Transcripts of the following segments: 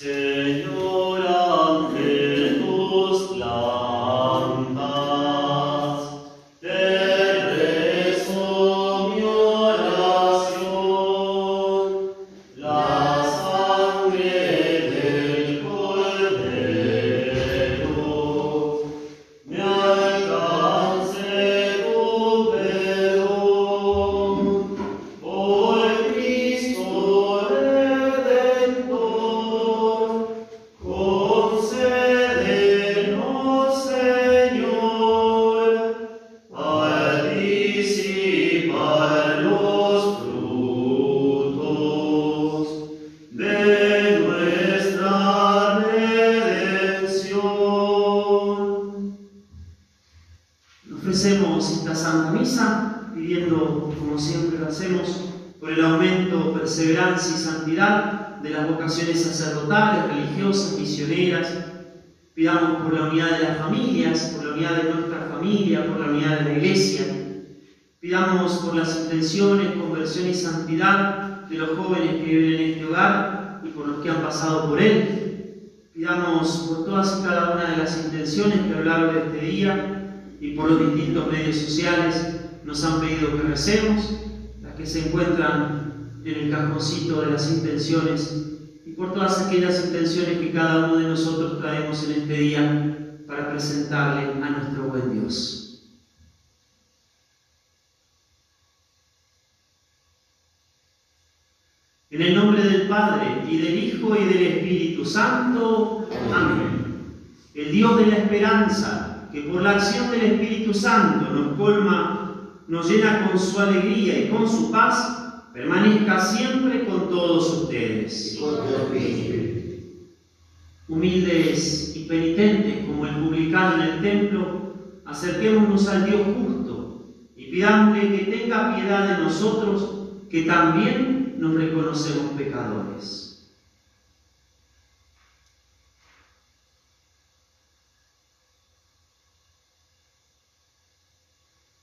Señor, perseverancia y santidad de las vocaciones sacerdotales, religiosas, misioneras. Pidamos por la unidad de las familias, por la unidad de nuestra familia, por la unidad de la Iglesia. Pidamos por las intenciones, conversión y santidad de los jóvenes que viven en este hogar y por los que han pasado por él. Pidamos por todas y cada una de las intenciones que a lo largo de este día y por los distintos medios sociales nos han pedido que recemos, las que se encuentran en el cajoncito de las intenciones y por todas aquellas intenciones que cada uno de nosotros traemos en este día para presentarle a nuestro buen Dios. En el nombre del Padre, y del Hijo, y del Espíritu Santo. Amén. El Dios de la esperanza, que por la acción del Espíritu Santo nos colma, nos llena con su alegría y con su paz, permanezca siempre con todos ustedes. Humildes y penitentes como el publicano en el templo, acerquémonos al Dios justo y pidámosle que tenga piedad de nosotros, que también nos reconocemos pecadores.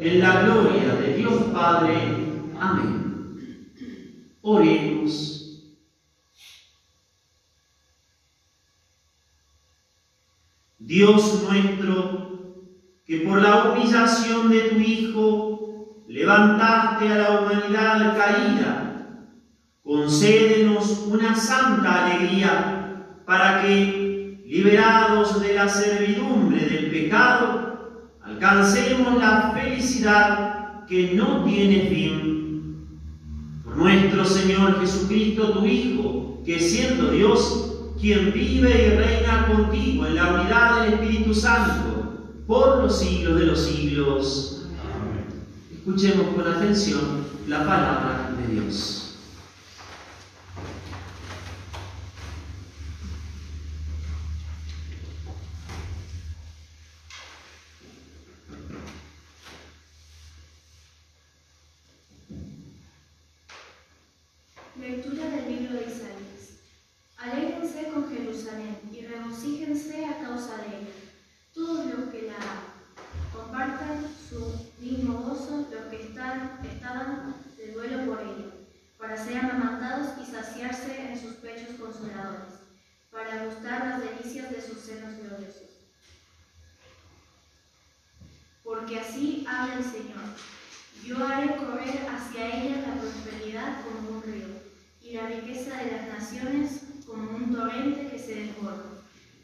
en la gloria de Dios Padre. Amén. Oremos. Dios nuestro, que por la humillación de tu Hijo levantaste a la humanidad caída, concédenos una santa alegría para que, liberados de la servidumbre del pecado, alcancemos la felicidad que no tiene fin. Por nuestro Señor Jesucristo, tu Hijo, que siendo Dios, quien vive y reina contigo en la unidad del Espíritu Santo, por los siglos de los siglos. Escuchemos con atención la palabra de Dios. Lectura del libro de Isaías. Alégrense con Jerusalén y regocíjense a causa de ella. Todos los que la compartan su mismo gozo, los que están, estaban de duelo por ella, para ser amamantados y saciarse en sus pechos consoladores, para gustar las delicias de sus senos gloriosos. Porque así habla el Señor. Yo haré correr hacia ella la prosperidad como un río, y la riqueza de las naciones como un torrente que se desborda.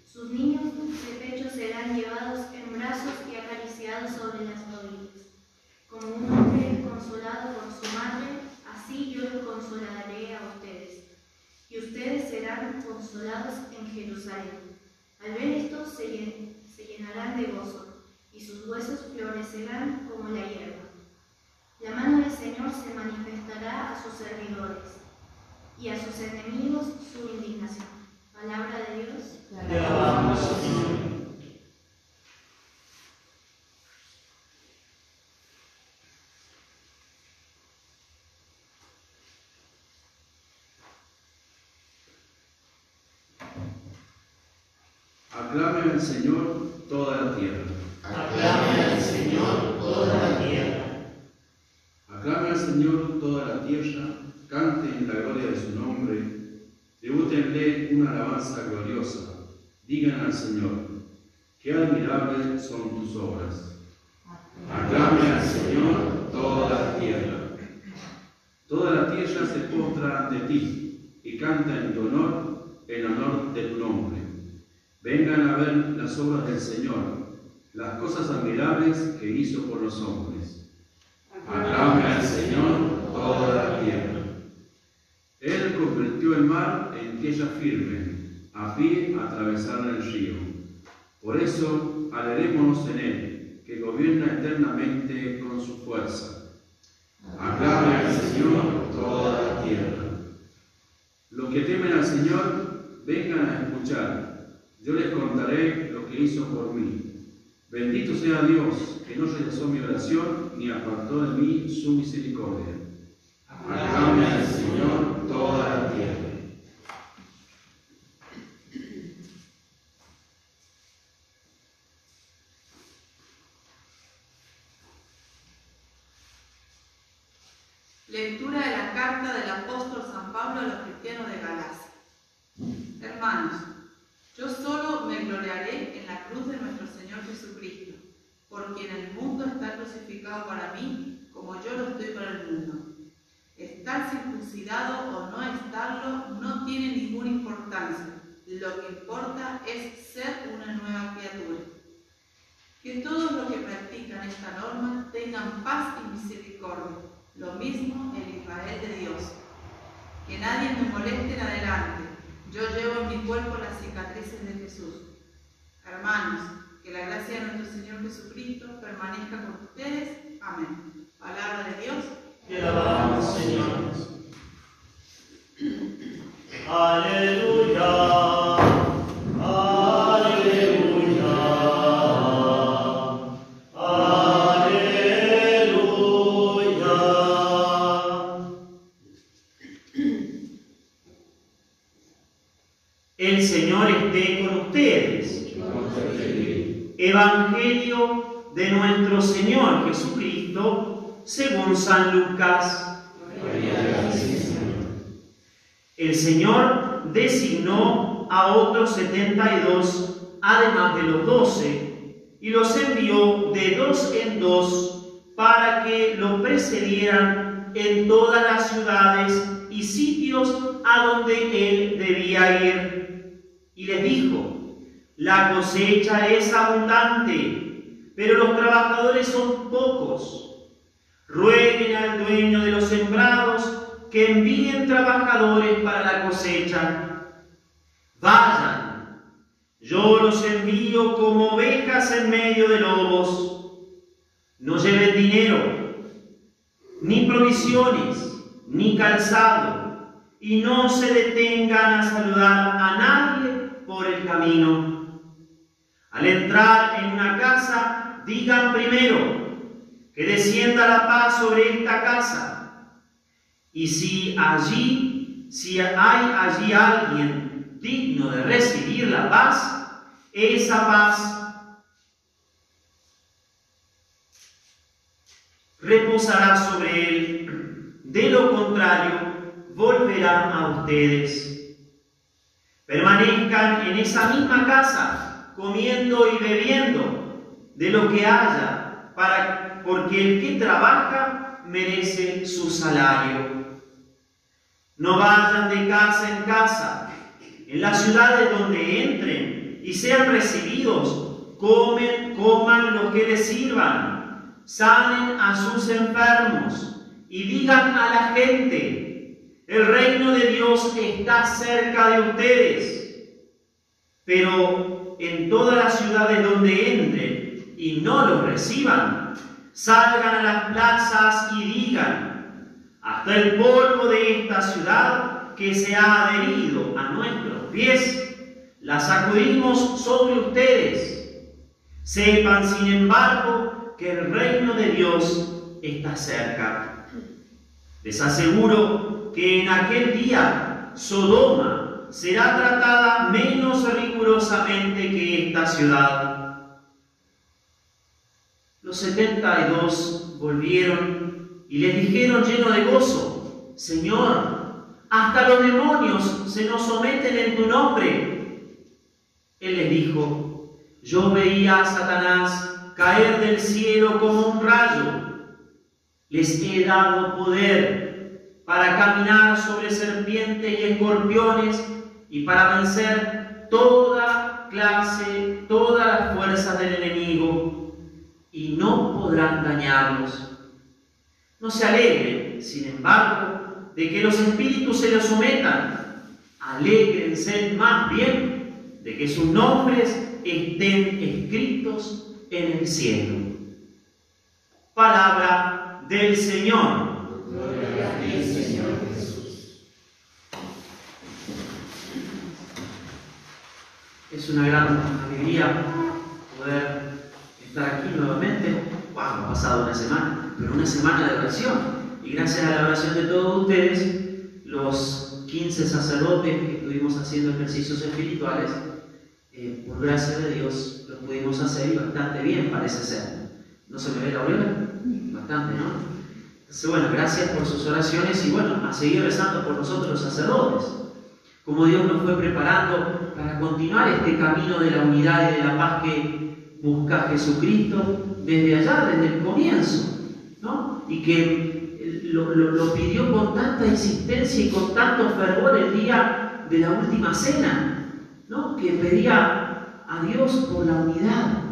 Sus niños de pecho serán llevados en brazos y acariciados sobre las rodillas. Como un hombre consolado por su madre, así yo los consolaré a ustedes. Y ustedes serán consolados en Jerusalén. Al ver esto se, se llenarán de gozo, y sus huesos florecerán como la hierba. La mano del Señor se manifestará a sus servidores y a sus enemigos su indignación. Palabra de Dios. Te alabamos, Señor. Aclame al Señor toda la tierra. Aclame al Señor toda la tierra. Aclame al Señor toda la tierra, en la gloria de su nombre, debútenle una alabanza gloriosa, digan al Señor, qué admirables son tus obras. Aclame al Señor toda la tierra. Toda la tierra se postra ante ti y canta en tu honor, en honor de tu nombre. Vengan a ver las obras del Señor, las cosas admirables que hizo por los hombres. Aclame al Señor toda la tierra. El mar en tierra firme, a pie atravesar el río. Por eso alegrémonos en Él, que gobierna eternamente con su fuerza. Aclame al Señor toda la tierra. Los que temen al Señor, vengan a escuchar. Yo les contaré lo que hizo por mí. Bendito sea Dios, que no rechazó mi oración ni apartó de mí su misericordia. Aclame al Señor toda la tierra. Lectura de la carta del apóstol San Pablo a los cristianos de Galacia. Hermanos, yo solo me gloriaré en la cruz de nuestro Señor Jesucristo, por quien el mundo está crucificado para mí, como yo lo estoy para el mundo. Estar circuncidado o no estarlo no tiene ninguna importancia. Lo que importa es ser una nueva criatura. Que todos los que practican esta norma tengan paz y misericordia, lo mismo el Israel de Dios. Que nadie me moleste en adelante. Yo llevo en mi cuerpo las cicatrices de Jesús. Hermanos, que la gracia de nuestro Señor Jesucristo permanezca con ustedes. Amén. Palabra de Dios. Te alabamos, Señor. Aleluya. De nuestro Señor Jesucristo según San Lucas. El Señor designó a otros setenta y dos, además de los doce, y los envió de dos en dos para que lo precedieran en todas las ciudades y sitios a donde él debía ir. Y les dijo, la cosecha es abundante, pero los trabajadores son pocos. Rueguen al dueño de los sembrados que envíen trabajadores para la cosecha. Vayan, yo los envío como ovejas en medio de lobos. No lleven dinero, ni provisiones, ni calzado, y no se detengan a saludar a nadie por el camino. Al entrar en una casa, digan primero, que descienda la paz sobre esta casa. Y si allí, si hay allí alguien digno de recibir la paz, esa paz reposará sobre él. De lo contrario, volverá a ustedes. Permanezcan en esa misma casa, comiendo y bebiendo de lo que haya, para porque el que trabaja merece su salario. No vayan de casa en casa, en las ciudades donde entren y sean recibidos, comen, coman lo que les sirvan, sanen a sus enfermos y digan a la gente, el reino de Dios está cerca de ustedes. Pero en todas las ciudades donde entren y no los reciban, salgan a las plazas y digan, hasta el polvo de esta ciudad que se ha adherido a nuestros pies, la sacudimos sobre ustedes. Sepan, sin embargo, que el reino de Dios está cerca. Les aseguro que en aquel día Sodoma será tratada menos rigurosamente que esta ciudad. Los setenta y dos volvieron y les dijeron lleno de gozo, Señor, hasta los demonios se nos someten en tu nombre. Él les dijo, yo veía a Satanás caer del cielo como un rayo. Les he dado poder para caminar sobre serpientes y escorpiones y para vencer toda clase, todas las fuerzas del enemigo y no podrán dañarlos. No se alegren, sin embargo, de que los espíritus se los sometan. Alégrense más bien de que sus nombres estén escritos en el cielo. Palabra del Señor. Gloria a ti, Señor Jesús. Es una gran alegría poder estar aquí nuevamente. Wow, ha pasado una semana, pero una semana de oración. Y gracias a la oración de todos ustedes, los 15 sacerdotes que estuvimos haciendo ejercicios espirituales, eh, por gracia de Dios, lo pudimos hacer y bastante bien parece ser. ¿No se me ve la aureola? Bastante, ¿no? Entonces, bueno, gracias por sus oraciones y bueno, a seguir rezando por nosotros los sacerdotes. Como Dios nos fue preparando para continuar este camino de la unidad y de la paz que busca a Jesucristo desde allá, desde el comienzo, ¿no? Y que lo, pidió con tanta insistencia y con tanto fervor el día de la última cena, ¿no? Que pedía a Dios por la unidad,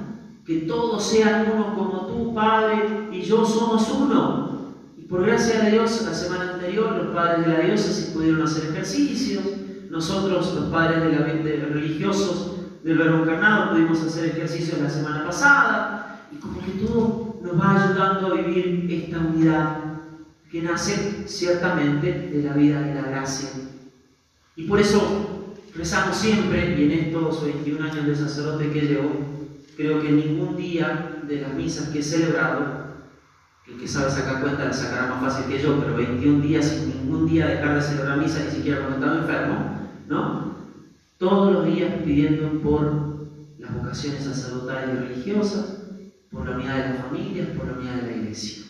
que todos sean uno como tú, Padre, y yo somos uno. Y por gracia de Dios, la semana anterior los padres de la diócesis pudieron hacer ejercicios, nosotros, los padres de la, de religiosos, del verbo encarnado, pudimos hacer ejercicios la semana pasada, y como que todo nos va ayudando a vivir esta unidad que nace ciertamente de la vida de la gracia. Y por eso rezamos siempre, y en estos 21 años de sacerdote que llevo, creo que ningún día de las misas que he celebrado, que el que sabe sacar cuenta la sacará más fácil que yo, pero 21 días sin ningún día dejar de celebrar misa, ni siquiera cuando estaba enfermo, ¿no? Todos los días pidiendo por las vocaciones sacerdotales y religiosas, por la unidad de las familias, por la unidad de la iglesia.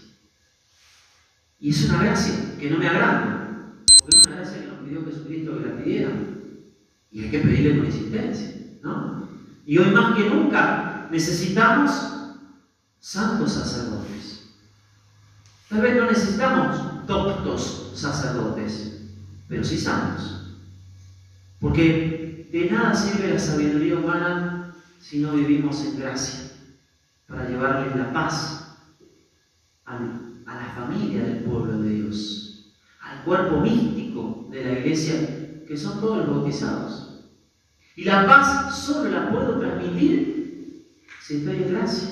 Y es una gracia que no me agrada, porque es una gracia que nos pidió Jesucristo que la pidiera. Y hay que pedirle con insistencia, ¿no? Y hoy más que nunca necesitamos santos sacerdotes. Tal vez no necesitamos doctos sacerdotes, pero sí santos. Porque de nada sirve la sabiduría humana si no vivimos en gracia, para llevarles la paz a, la familia del pueblo de Dios, al cuerpo místico de la iglesia, que son todos los bautizados. Y la paz solo la puedo transmitir si estoy en gracia.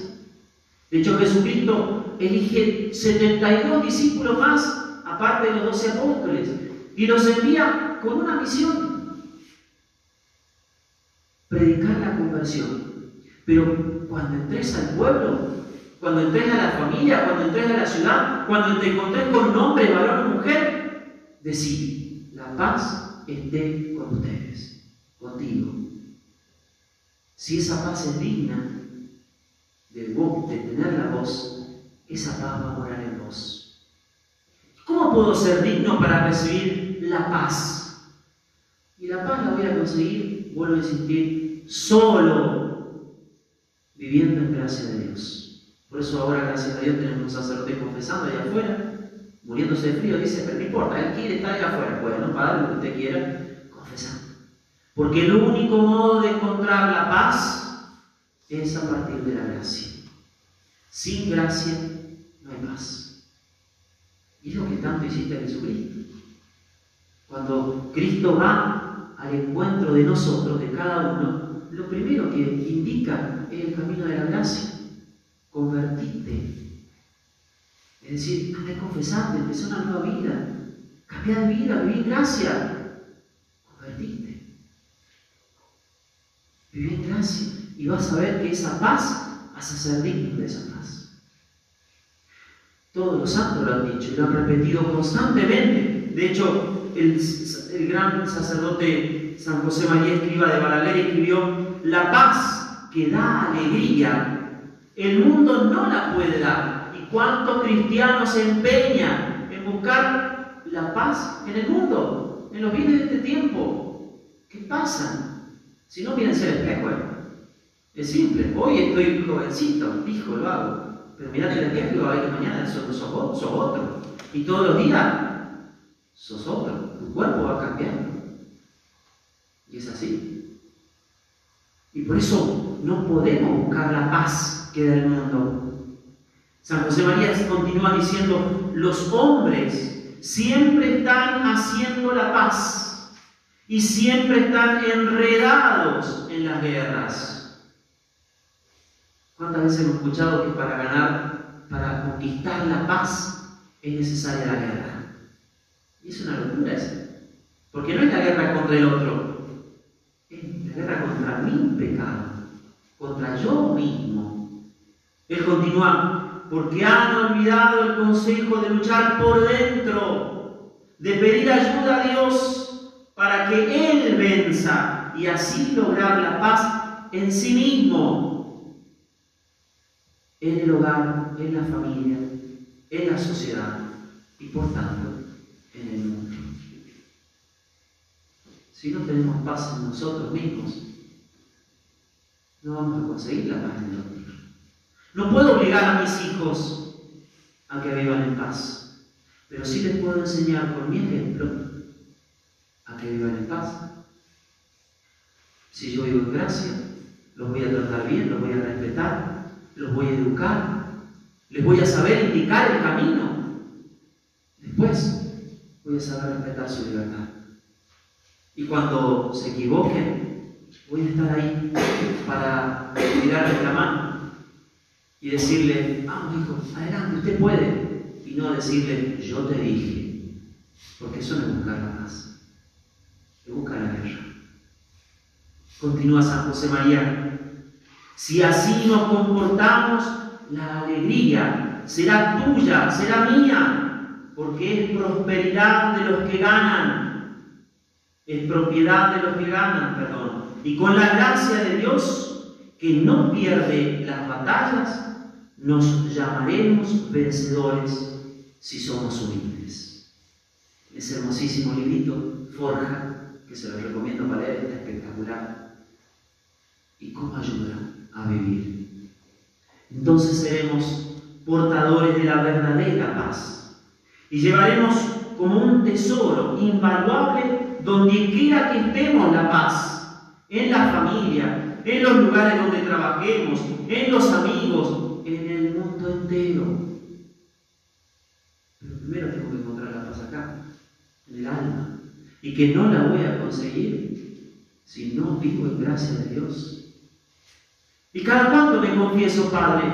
De hecho, Jesucristo elige 72 discípulos más, aparte de los 12 apóstoles, y los envía con una misión, predicar la conversión. Pero cuando entres al pueblo, cuando entres a la familia, cuando entres a la ciudad, cuando te encontres con hombre, varón o mujer, decir, la paz esté con ustedes, contigo. Si esa paz es digna de, vos, de tener la voz, esa paz va a morar en vos. ¿Cómo puedo ser digno para recibir la paz? Y la paz la voy a conseguir, vuelvo a insistir, solo viviendo en gracia de Dios. Por eso ahora, gracias a Dios, tenemos un sacerdote confesando allá afuera, muriéndose de frío, dice, pero no importa, él quiere estar allá afuera. Bueno, padre, lo que usted quiera, confesando. Porque el único modo de encontrar la paz es a partir de la gracia. Sin gracia no hay paz. Y es lo que tanto hiciste Jesucristo. Cuando Cristo va al encuentro de nosotros, de cada uno, lo primero que indica es el camino de la gracia convertiste. Es decir, andé confesando, empezó una nueva vida. Cambiar de vida, vivir en gracia. Convertiste. Viví en gracia. Y vas a ver que esa paz vas a ser digno de esa paz. Todos los santos lo han dicho y lo han repetido constantemente. De hecho, el, el gran sacerdote San José María Escriba de Balaguer escribió, la paz que da alegría el mundo no la puede dar. ¿Y cuántos cristianos se empeñan en buscar la paz en el mundo, en los bienes de este tiempo? ¿Qué pasa? Si no, miren el espejo. Es simple. Hoy estoy jovencito, hijo, lo hago. Pero mirate el espejo y va a que mañana sos, sos, sos otro. Y todos los días sos otro. Tu cuerpo va cambiando. Y es así. Y por eso no podemos buscar la paz queda el mundo. San José María continúa diciendo, los hombres siempre están haciendo la paz y siempre están enredados en las guerras. ¿Cuántas veces hemos escuchado que para ganar, para conquistar la paz, es necesaria la guerra? Y es una locura eso. Porque no es la guerra contra el otro, es la guerra contra mi contra yo mismo. Él continúa, porque han olvidado el consejo de luchar por dentro, de pedir ayuda a Dios para que Él venza y así lograr la paz en sí mismo, en el hogar, en la familia, en la sociedad y por tanto en el mundo. Si no tenemos paz en nosotros mismos, no vamos a conseguir la paz en el otro. No puedo obligar a mis hijos a que vivan en paz, pero sí les puedo enseñar por mi ejemplo a que vivan en paz. Si yo vivo en gracia, los voy a tratar bien, los voy a respetar, los voy a educar, les voy a saber indicar el camino. Después voy a saber respetar su libertad. Y cuando se equivoquen, voy a estar ahí para tirarles la mano y decirle, vamos hijo, adelante, usted puede, y no decirle, yo te dije, porque eso no es buscar la paz, es buscar la guerra. Continúa San José María, si así nos comportamos, la alegría será tuya, será mía, porque es prosperidad de los que ganan, es propiedad de los que ganan, perdón. Y con la gracia de Dios, que no pierde las batallas, nos llamaremos vencedores si somos humildes. Ese hermosísimo librito, Forja, que se lo recomiendo para leer, está espectacular. ¿Y cómo ayuda a vivir? Entonces seremos portadores de la verdadera paz y llevaremos como un tesoro invaluable donde quiera que estemos la paz, en la familia, en los lugares donde trabajemos, en los amigos, en el mundo entero. Pero primero tengo que encontrar la paz acá. en el alma y que no la voy a conseguir si no vivo en gracia de Dios. ¿Y cada cuánto me confieso, Padre?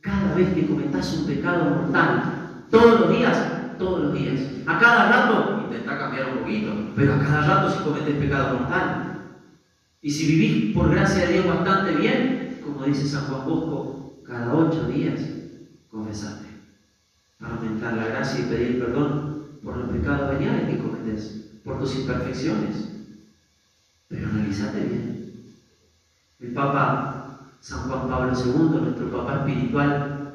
Cada vez que cometas un pecado mortal, todos los días, todos los días. A cada rato, intenta cambiar un poquito, pero a cada rato si cometes pecado mortal. Y si vivís por gracia de Dios bastante bien, como dice San Juan Bosco, cada ocho días, confesate para aumentar la gracia y pedir perdón por los pecados veniales que cometes, por tus imperfecciones. Pero analízate bien. El Papa San Juan Pablo II, nuestro Papa espiritual,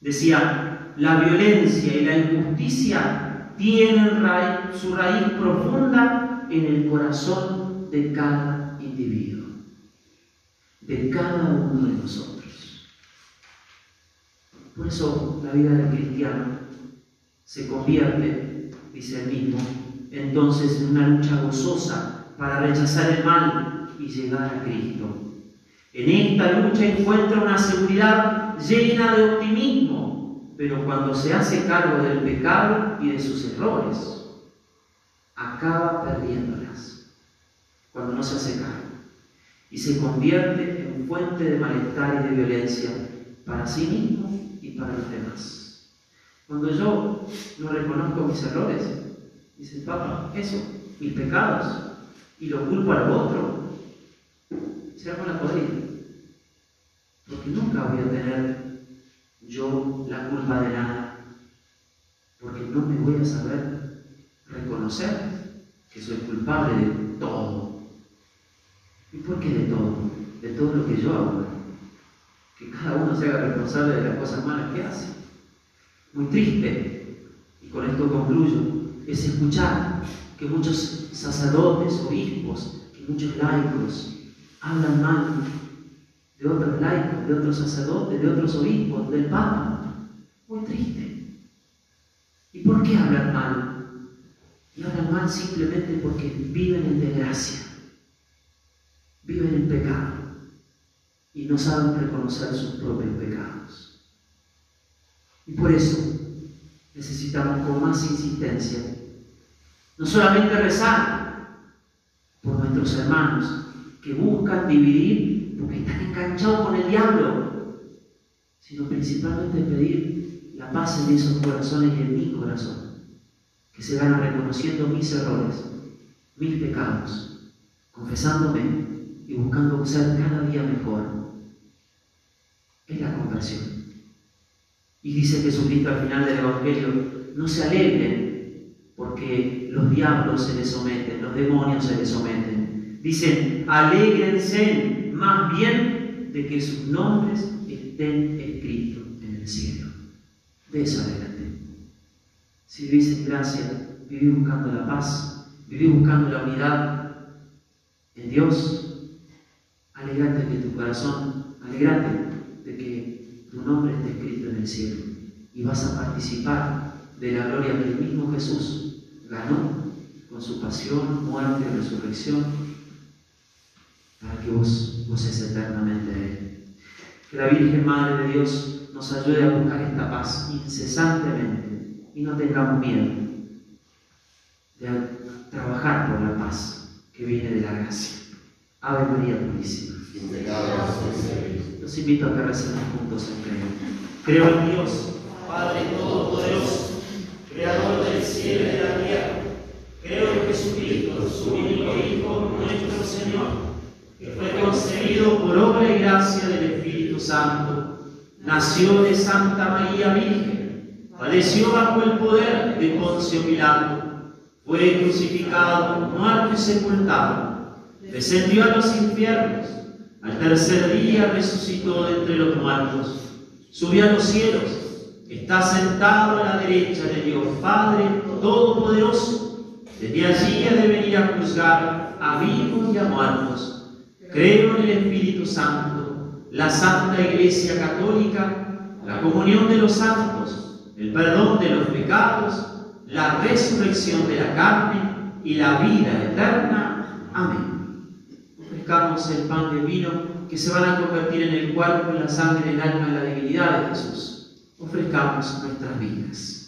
decía, la violencia y la injusticia tienen su raíz profunda en el corazón de cada individuo, de cada uno de nosotros. Por eso la vida del cristiano se convierte, dice el mismo, entonces en una lucha gozosa para rechazar el mal y llegar a Cristo. En esta lucha encuentra una seguridad llena de optimismo, pero cuando se hace cargo del pecado y de sus errores, acaba perdiéndolas. Cuando no se hace cargo. Y se convierte en fuente de malestar y de violencia para sí mismo para los demás. Cuando yo no reconozco mis errores, dice el Papa, eso, mis pecados, y lo culpo al otro, se arma la podrida. Porque nunca voy a tener yo la culpa de nada. Porque no me voy a saber reconocer que soy culpable de todo. ¿Y por qué de todo? De todo lo que yo hago que cada uno se haga responsable de las cosas malas que hace. Muy triste, y con esto concluyo, es escuchar que muchos sacerdotes, obispos, que muchos laicos hablan mal de otros laicos, de otros sacerdotes, de otros obispos, del Papa. Muy triste. ¿Y por qué hablan mal? Y hablan mal simplemente porque viven en desgracia, viven en pecado y no saben reconocer sus propios pecados. Y por eso necesitamos con más insistencia no solamente rezar por nuestros hermanos que buscan dividir porque están enganchados con el diablo, sino principalmente pedir la paz en esos corazones y en mi corazón, que se van reconociendo mis errores, mis pecados, confesándome y buscando ser cada día mejor es la conversión. Y dice Jesucristo al final del Evangelio, no se alegren porque los diablos se les someten, los demonios se les someten. Dicen, alégrense más bien de que sus nombres estén escritos en el cielo. De adelante. Si vivís en gracia, buscando la paz, vivís buscando la unidad en Dios, alegrate que tu corazón, alegrate de que tu nombre esté escrito en el cielo y vas a participar de la gloria que el mismo Jesús ganó con su pasión, muerte y resurrección para que vos goces eternamente de Él. Que la Virgen Madre de Dios nos ayude a buscar esta paz incesantemente y no tengamos miedo de trabajar por la paz que viene de la gracia. Ave María Purísima. Los invito a que recemos juntos en creo. Creo en Dios, Padre Todopoderoso, Creador del cielo y de la tierra. Creo en Jesucristo, su único Hijo, nuestro Señor, que fue concebido por obra y gracia del Espíritu Santo. Nació de Santa María Virgen, padeció bajo el poder de Poncio Pilato, fue crucificado, muerto y sepultado, descendió a los infiernos al tercer día resucitó de entre los muertos, subió a los cielos, está sentado a la derecha de Dios Padre Todopoderoso. Desde allí ha de venir a juzgar a vivos y a muertos. Creo en el Espíritu Santo, la Santa Iglesia Católica, la comunión de los santos, el perdón de los pecados, la resurrección de la carne y la vida eterna. Amén el pan el vino que se van a convertir en el cuerpo, en la sangre, en el alma, en la divinidad de Jesús. Ofrezcamos nuestras vidas.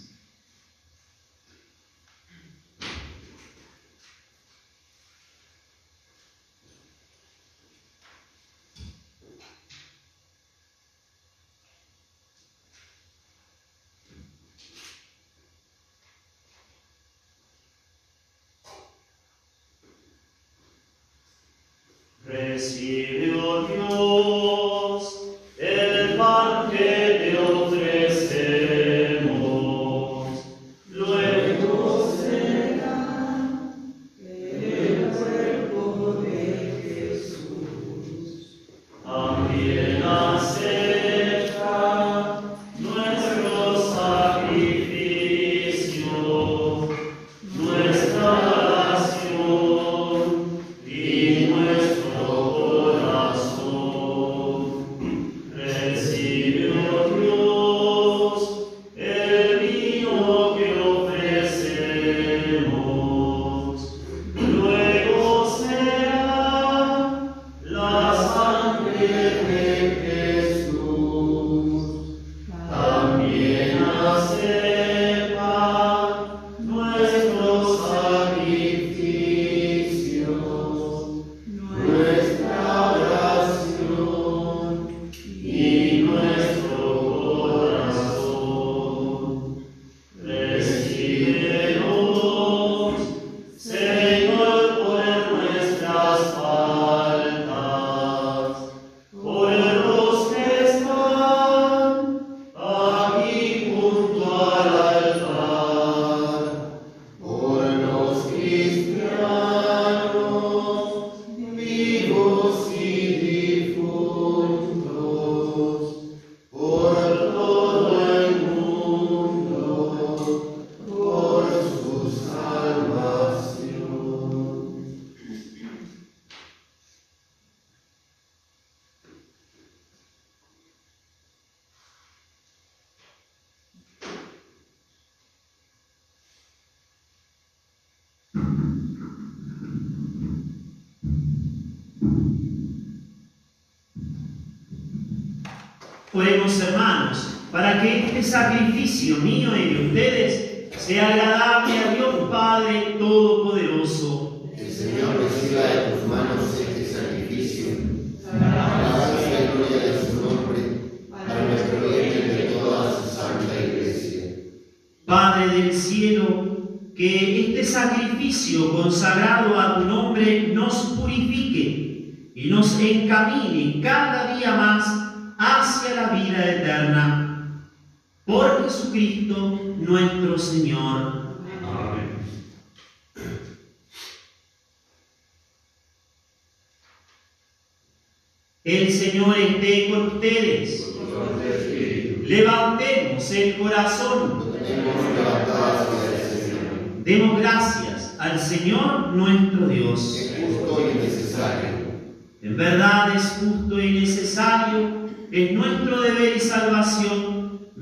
Sacrificio mío y de ustedes sea agradable a Dios Padre Todopoderoso. El Señor reciba de tus manos este sacrificio, alabanza y gloria de su nombre, para nuestro bien y de toda su santa iglesia. Padre del cielo, que este sacrificio consagrado a tu nombre nos purifique y nos encamine cada día más hacia la vida eterna. Por Jesucristo nuestro Señor. Amén. El Señor esté con ustedes. Levantemos el corazón. Demos gracias al Señor nuestro Dios. es justo y necesario. En verdad es justo y necesario, es nuestro deber y salvación,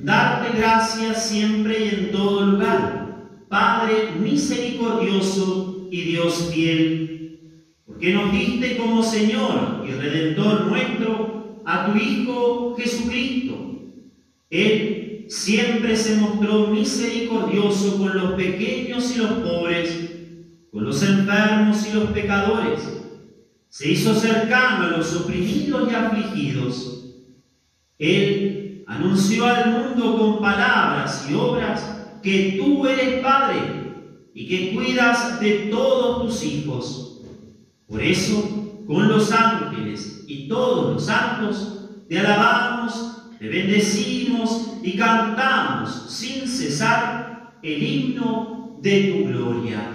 darte gracias siempre y en todo lugar, Padre misericordioso y Dios fiel, porque nos diste como Señor y Redentor nuestro a tu Hijo Jesucristo. Él siempre se mostró misericordioso con los pequeños y los pobres, con los enfermos y los pecadores se hizo cercano a los oprimidos y afligidos. Él anunció al mundo con palabras y obras que tú eres Padre y que cuidas de todos tus hijos. Por eso, con los ángeles y todos los santos, te alabamos, te bendecimos y cantamos sin cesar el himno de tu gloria.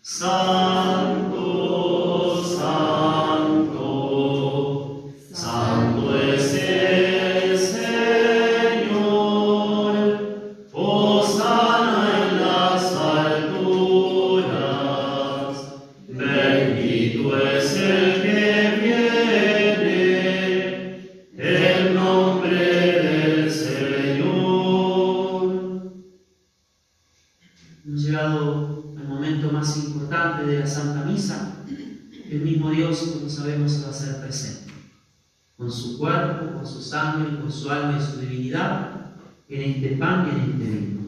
Santo, santo, santo vino.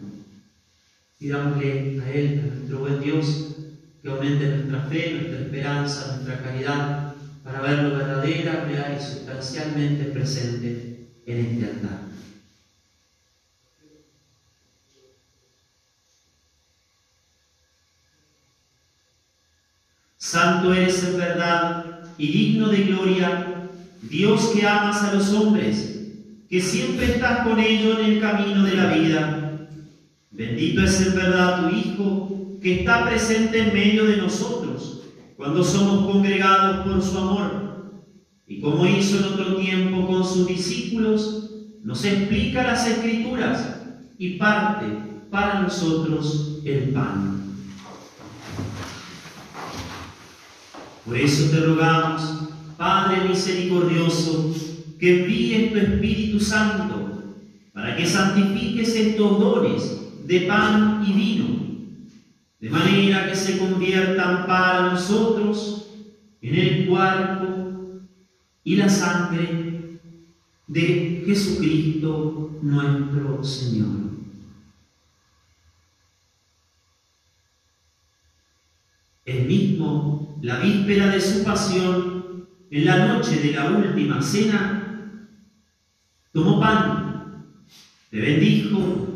Pidámosle a Él, a nuestro buen Dios, que aumente nuestra fe, nuestra esperanza, nuestra caridad, para verlo verdadera, real y sustancialmente presente en este altar. Santo eres en verdad, y digno de gloria, Dios que amas a los hombres, que siempre estás con ellos en el camino de la vida. Bendito es en verdad tu Hijo, que está presente en medio de nosotros, cuando somos congregados por su amor. Y como hizo en otro tiempo con sus discípulos, nos explica las escrituras y parte para nosotros el pan. Por eso te rogamos, Padre misericordioso, que envíes tu Espíritu Santo para que santifiques estos dones de pan y vino, de manera que se conviertan para nosotros en el cuerpo y la sangre de Jesucristo nuestro Señor. El mismo, la víspera de su pasión, en la noche de la última cena, tomó pan, le bendijo,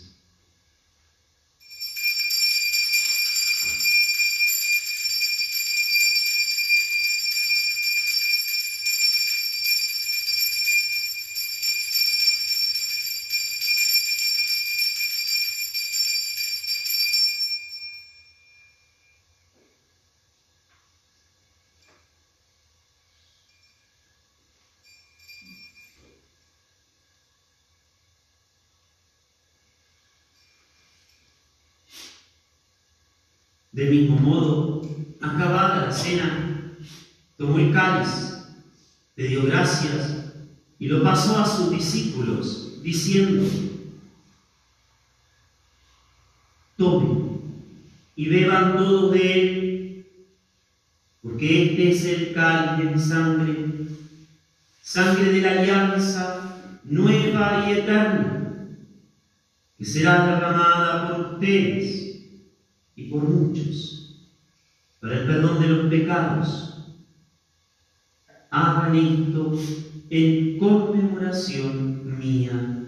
De mismo modo, acabada la cena, tomó el cáliz, le dio gracias y lo pasó a sus discípulos, diciendo, tomen y beban todos de él, porque este es el cáliz de mi sangre, sangre de la alianza nueva y eterna, que será derramada por ustedes y por muchos para el perdón de los pecados. Hagan esto en conmemoración mía.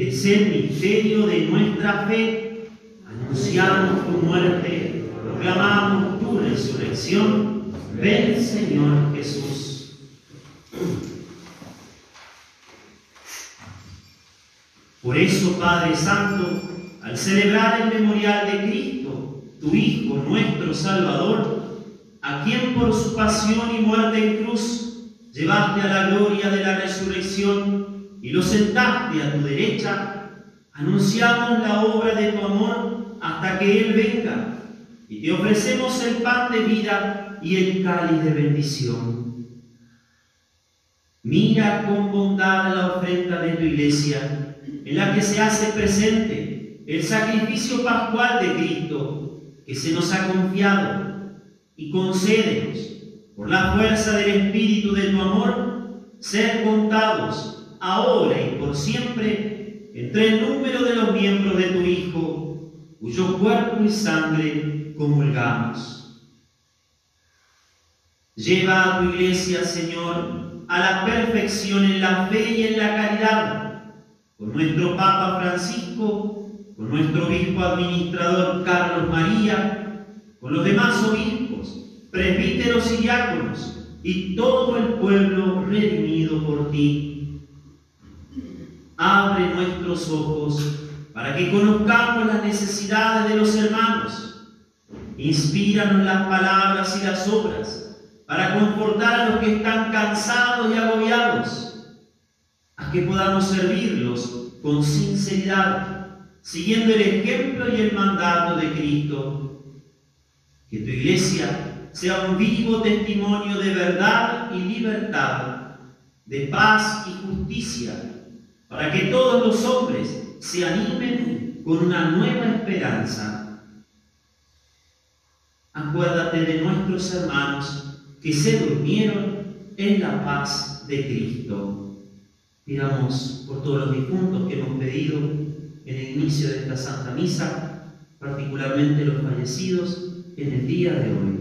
Este es el misterio de nuestra fe. Anunciamos tu muerte, proclamamos tu resurrección. Ven, Señor Jesús. Por eso, Padre Santo, al celebrar el memorial de Cristo, tu Hijo, nuestro Salvador, a quien por su pasión y muerte en cruz llevaste a la gloria de la resurrección, y lo sentaste a tu derecha, anunciamos la obra de tu amor hasta que Él venga, y te ofrecemos el pan de vida y el cáliz de bendición. Mira con bondad la ofrenda de tu iglesia, en la que se hace presente el sacrificio pascual de Cristo que se nos ha confiado, y concédenos, por la fuerza del Espíritu de tu amor, ser contados ahora y por siempre entre el número de los miembros de tu Hijo, cuyo cuerpo y sangre comulgamos. Lleva a tu iglesia, Señor, a la perfección en la fe y en la caridad, con nuestro Papa Francisco, con nuestro obispo administrador Carlos María, con los demás obispos, presbíteros y diáconos, y todo el pueblo redimido por ti abre nuestros ojos para que conozcamos las necesidades de los hermanos. Inspíranos las palabras y las obras para confortar a los que están cansados y agobiados. a que podamos servirlos con sinceridad, siguiendo el ejemplo y el mandato de Cristo. Que tu iglesia sea un vivo testimonio de verdad y libertad, de paz y justicia, para que todos los hombres se animen con una nueva esperanza. Acuérdate de nuestros hermanos que se durmieron en la paz de Cristo. Pidamos por todos los difuntos que hemos pedido en el inicio de esta Santa Misa, particularmente los fallecidos en el día de hoy.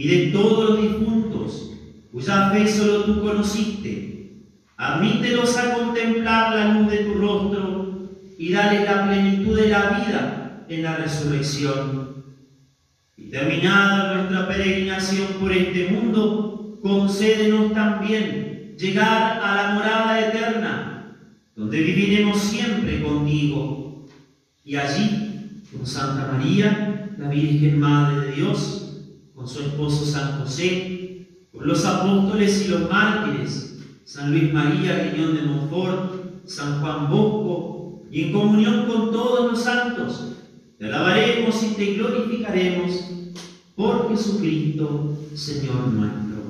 Y de todos los difuntos, cuya fe solo tú conociste, admítelos a contemplar la luz de tu rostro y dale la plenitud de la vida en la resurrección. Y terminada nuestra peregrinación por este mundo, concédenos también llegar a la morada eterna, donde viviremos siempre contigo. Y allí, con Santa María, la Virgen Madre de Dios, con su esposo San José, con los apóstoles y los mártires, San Luis María Griñón de Montfort, San Juan Bosco, y en comunión con todos los santos, te alabaremos y te glorificaremos por Jesucristo, Señor nuestro.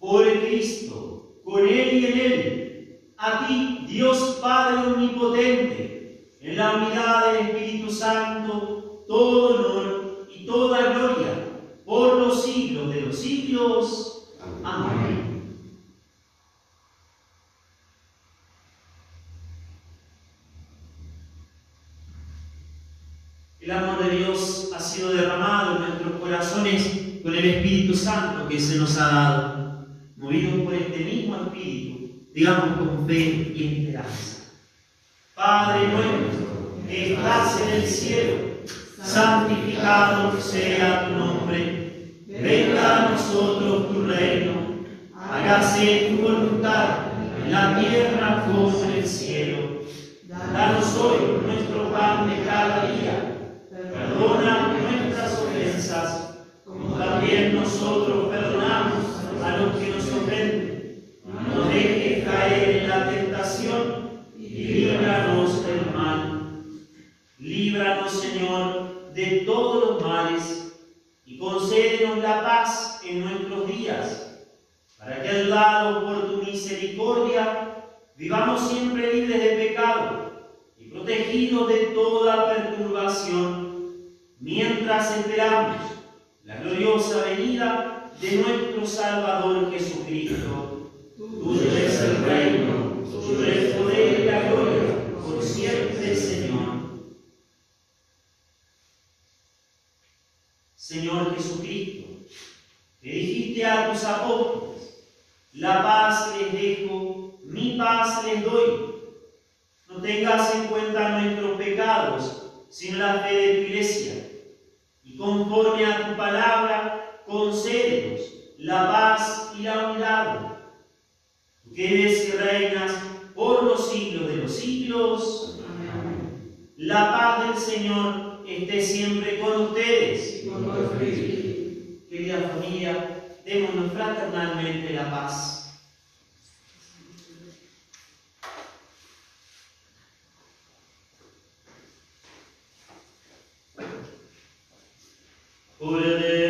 Por Cristo, con Él y en Él, a ti, Dios Padre Omnipotente, en la unidad del Espíritu Santo, todo honor y toda gloria, por los siglos de los siglos. Amén. El amor de Dios ha sido derramado en nuestros corazones con el Espíritu Santo que se nos ha dado. Movidos por este mismo Espíritu, digamos con fe y esperanza. Padre nuestro, que estás en el cielo, santificado sea tu nombre. Venga a nosotros tu reino. Hágase tu voluntad en la tierra como en el cielo. Danos hoy nuestro pan de cada día Perdona nuestras ofensas, como también nosotros perdonamos a los que nos ofenden. No nos dejes en la tentación y líbranos del mal. Líbranos, Señor, de todos los males y concédenos la paz en nuestros días, para que, ayudados por tu misericordia, vivamos siempre libres de pecado y protegidos de toda perturbación mientras esperamos la gloriosa venida de nuestro Salvador Jesucristo. El reino, gloria, por siempre, Señor. Señor Jesucristo, que dijiste a tus apóstoles, la paz les dejo, mi paz les doy. No tengas en cuenta nuestros pecados, sino la fe de tu iglesia. Y conforme a tu palabra, concédenos la paz y la unidad. Que eres y reinas por los siglos de los siglos. Amén. La paz del Señor esté siempre con ustedes. Querida familia, démonos fraternalmente la paz. Cordero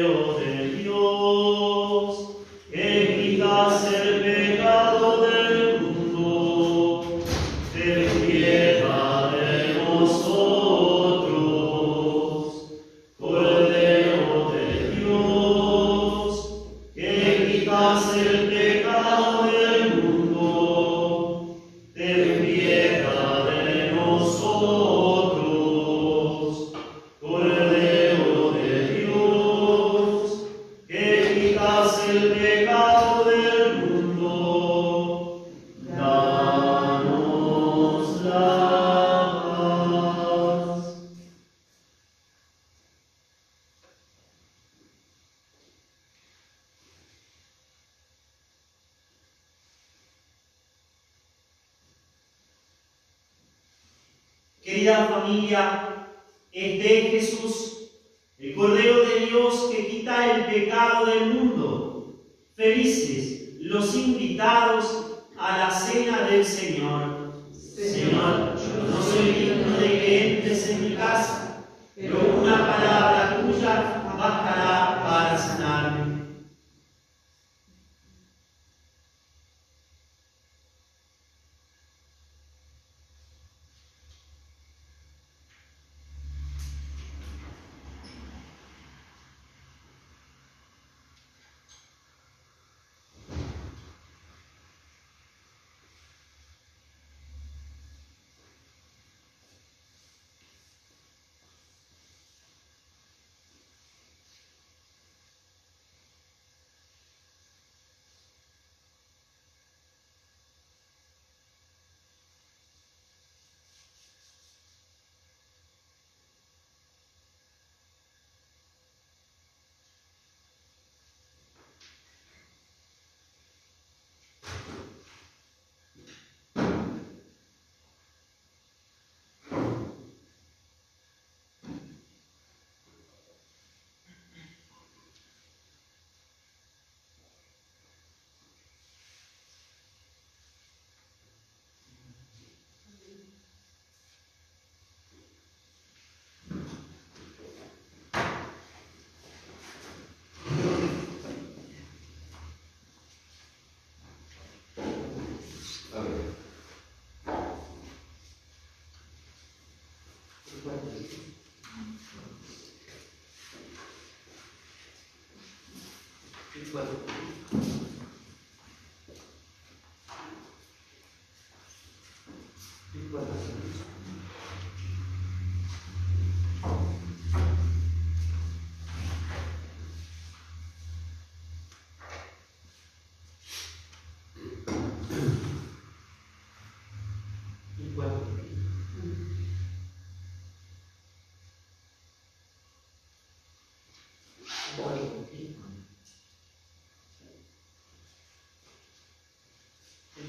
Which one?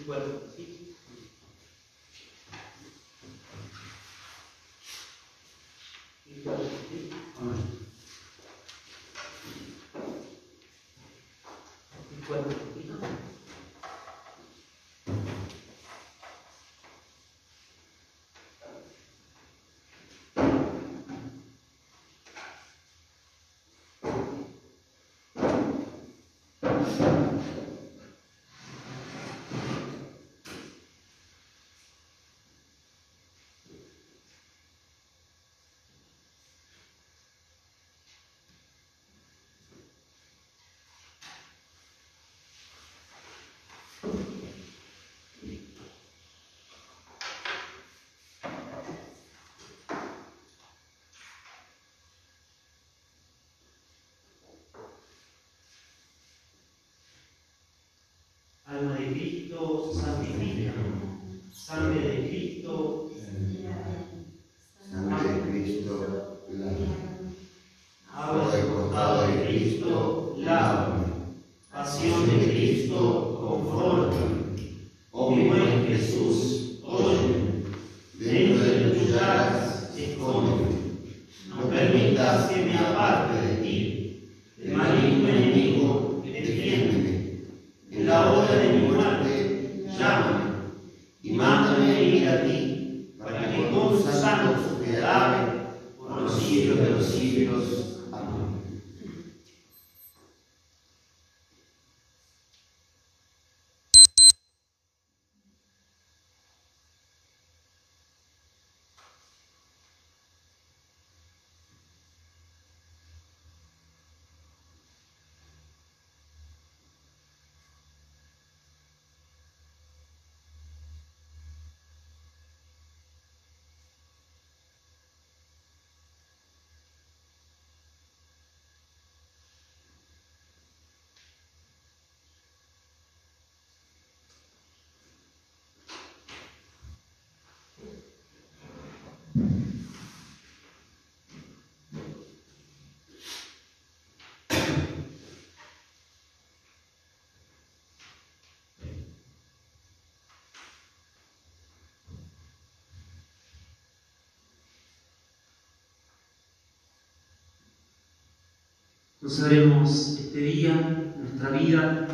Alma de Cristo, santifica. Sangre de Cristo, Sangre de Cristo, agua del costado de Cristo, lávame. Pasión de Cristo, confórtame. Oh Mi buen Jesús, óyeme. dentro de tus llagas, escóndeme. No permitas que me aparte Consagremos este día, nuestra vida,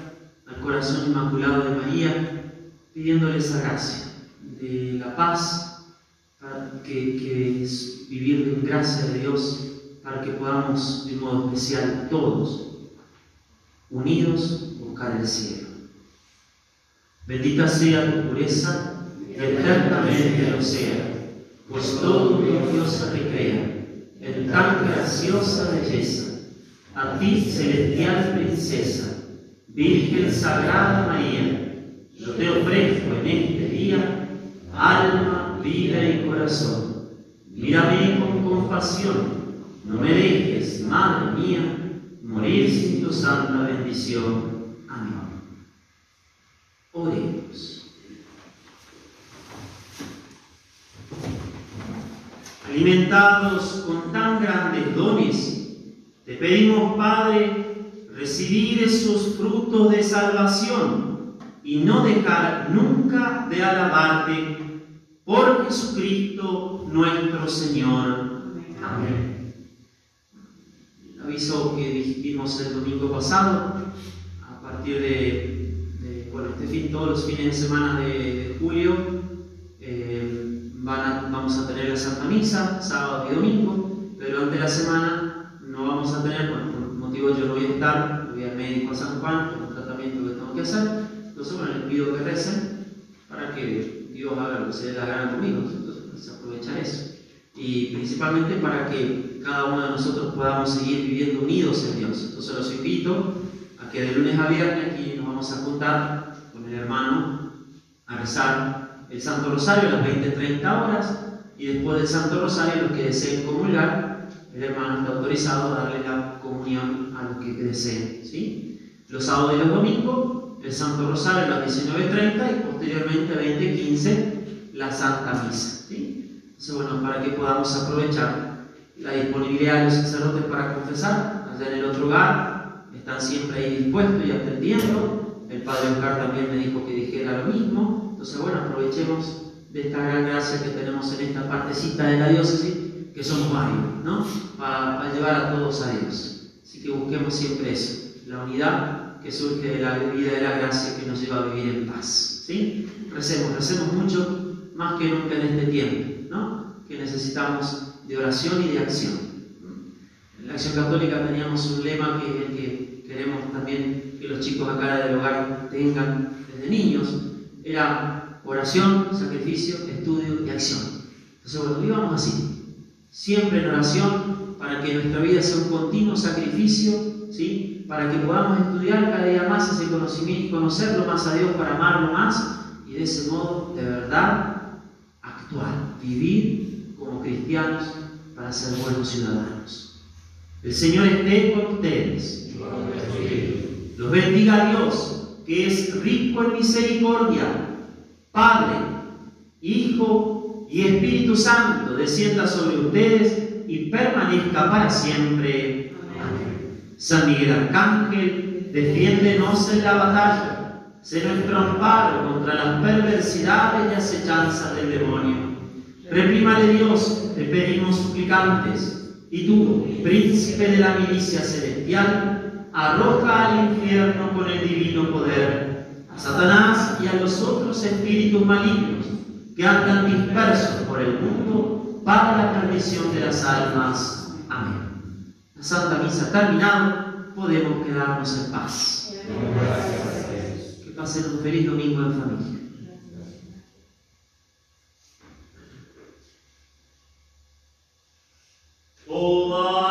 al corazón inmaculado de María, pidiéndole esa gracia de la paz, para que, que es vivir en gracia de Dios, para que podamos de modo especial todos, unidos, buscar el cielo. Bendita sea tu pureza, y eternamente lo sea, pues todo Dios te crea, en tan graciosa belleza, a ti celestial princesa, Virgen Sagrada María, yo te ofrezco en este día alma, vida y corazón. Mírame con compasión, no me dejes, Madre mía, morir sin tu santa bendición. Amén. Oremos. Alimentados con tan grandes dones, te pedimos, Padre, recibir esos frutos de salvación y no dejar nunca de alabarte por Jesucristo nuestro Señor. Amén. El aviso que vimos el domingo pasado, a partir de, bueno, este fin, todos los fines de semana de, julio, eh, vamos a tener la Santa Misa, sábado y domingo, pero durante la semana vamos a tener, bueno, por motivo yo no voy a estar, voy al médico a San Juan con un tratamiento que tengo que hacer, entonces bueno, les pido que recen para que Dios haga lo que se dé la gana conmigo, entonces pues, aprovechar eso. Y principalmente para que cada uno de nosotros podamos seguir viviendo unidos en Dios. Entonces los invito a que de lunes a viernes aquí nos vamos a juntar con el hermano a rezar el Santo Rosario a las 20-30 horas y después del Santo Rosario los que deseen comulgar, el hermano está autorizado a darle la comunión a los que deseen. ¿sí? Los sábados y los domingos, el Santo Rosario a las 19.30 y posteriormente a 20.15 la Santa Misa. ¿sí? Entonces, bueno, para que podamos aprovechar la disponibilidad de los sacerdotes para confesar, allá en el otro hogar, están siempre ahí dispuestos y atendiendo. El Padre Oscar también me dijo que dijera lo mismo. Entonces, bueno, aprovechemos de esta gran gracia que tenemos en esta partecita de la diócesis, que somos varios, ¿no? Para, llevar a todos a Dios. Así que busquemos siempre eso, la unidad que surge de la vida de la gracia que nos lleva a vivir en paz. ¿sí? Recemos, recemos mucho, más que nunca en este tiempo, ¿no? Que necesitamos de oración y de acción. En la Acción Católica teníamos un lema que queremos también que los chicos acá del hogar tengan desde niños. Era oración, sacrificio, estudio y acción. Entonces, bueno, vivamos así. Siempre en oración para que nuestra vida sea un continuo sacrificio, ¿sí? Para que podamos estudiar cada día más ese conocimiento y conocerlo más a Dios para amarlo más y de ese modo, de verdad, actuar, vivir como cristianos para ser buenos ciudadanos. El Señor esté con ustedes. Los bendiga Dios, que es rico en misericordia, Padre, Hijo y Espíritu Santo, descienda sobre ustedes y permanezca para siempre. Amén. San Miguel Arcángel, defiéndenos en la batalla, sé nuestro amparo contra las perversidades y acechanzas del demonio. Reprímale Dios, te pedimos suplicantes, y tú, príncipe de la milicia celestial, arroja al infierno con el divino poder a Satanás y a los otros espíritus malignos que andan dispersos por el mundo para la perdición de las almas. Amén. La Santa Misa terminada, podemos quedarnos en paz. Que pasen un feliz domingo en familia. Oh